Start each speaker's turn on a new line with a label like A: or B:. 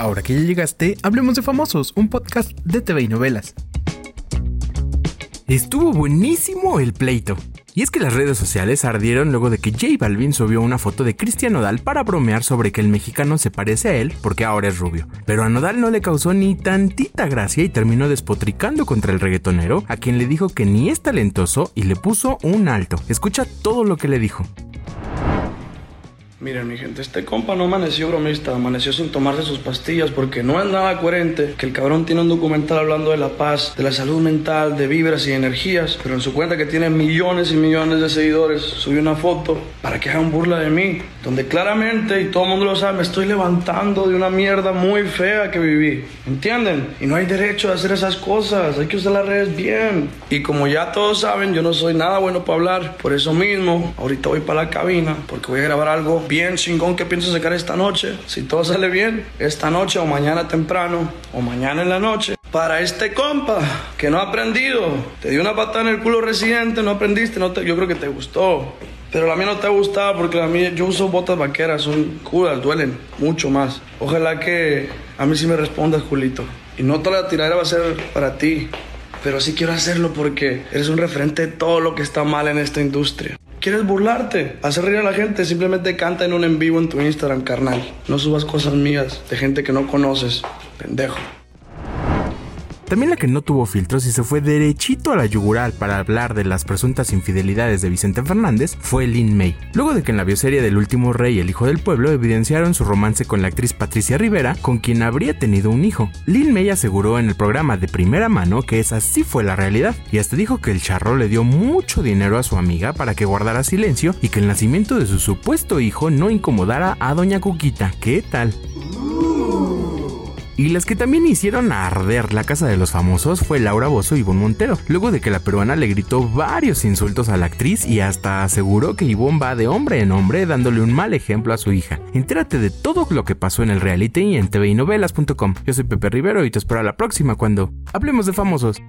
A: Ahora que ya llegaste, hablemos de Famosos, un podcast de TV y novelas. Estuvo buenísimo el pleito. Y es que las redes sociales ardieron luego de que J Balvin subió una foto de Cristian Nodal para bromear sobre que el mexicano se parece a él porque ahora es rubio. Pero a Nodal no le causó ni tantita gracia y terminó despotricando contra el reggaetonero, a quien le dijo que ni es talentoso y le puso un alto. Escucha todo lo que le dijo.
B: Miren, mi gente, este compa no amaneció bromista, amaneció sin tomarse sus pastillas porque no es nada coherente que el cabrón tiene un documental hablando de la paz, de la salud mental, de vibras y energías, pero en su cuenta que tiene millones y millones de seguidores, subió una foto para que hagan burla de mí, donde claramente, y todo el mundo lo sabe, me estoy levantando de una mierda muy fea que viví, ¿entienden? Y no hay derecho a hacer esas cosas, hay que usar las redes bien. Y como ya todos saben, yo no soy nada bueno para hablar, por eso mismo, ahorita voy para la cabina porque voy a grabar algo bien chingón que pienso sacar esta noche. Si todo sale bien, esta noche o mañana temprano o mañana en la noche. Para este compa que no ha aprendido, te dio una patada en el culo residente, no aprendiste, no te, yo creo que te gustó. Pero la mía no te ha gustado porque a mí yo uso botas vaqueras, son curas, duelen mucho más. Ojalá que a mí sí me respondas, Julito. Y no toda la tiradera va a ser para ti, pero sí quiero hacerlo porque eres un referente de todo lo que está mal en esta industria. ¿Quieres burlarte? Hacer reír a la gente, simplemente canta en un en vivo en tu Instagram, carnal. No subas cosas mías de gente que no conoces, pendejo.
A: También la que no tuvo filtros y se fue derechito a la yugural para hablar de las presuntas infidelidades de Vicente Fernández fue Lin May. Luego de que en la bioserie del último rey El hijo del pueblo evidenciaron su romance con la actriz Patricia Rivera, con quien habría tenido un hijo. Lin May aseguró en el programa de primera mano que esa sí fue la realidad y hasta dijo que el charro le dio mucho dinero a su amiga para que guardara silencio y que el nacimiento de su supuesto hijo no incomodara a doña Cuquita. ¿Qué tal? Y las que también hicieron arder la casa de los famosos fue Laura Bozo y Ivonne Montero, luego de que la peruana le gritó varios insultos a la actriz y hasta aseguró que Ivonne va de hombre en hombre dándole un mal ejemplo a su hija. Entérate de todo lo que pasó en el reality en tvinovelas.com. Yo soy Pepe Rivero y te espero a la próxima cuando hablemos de famosos.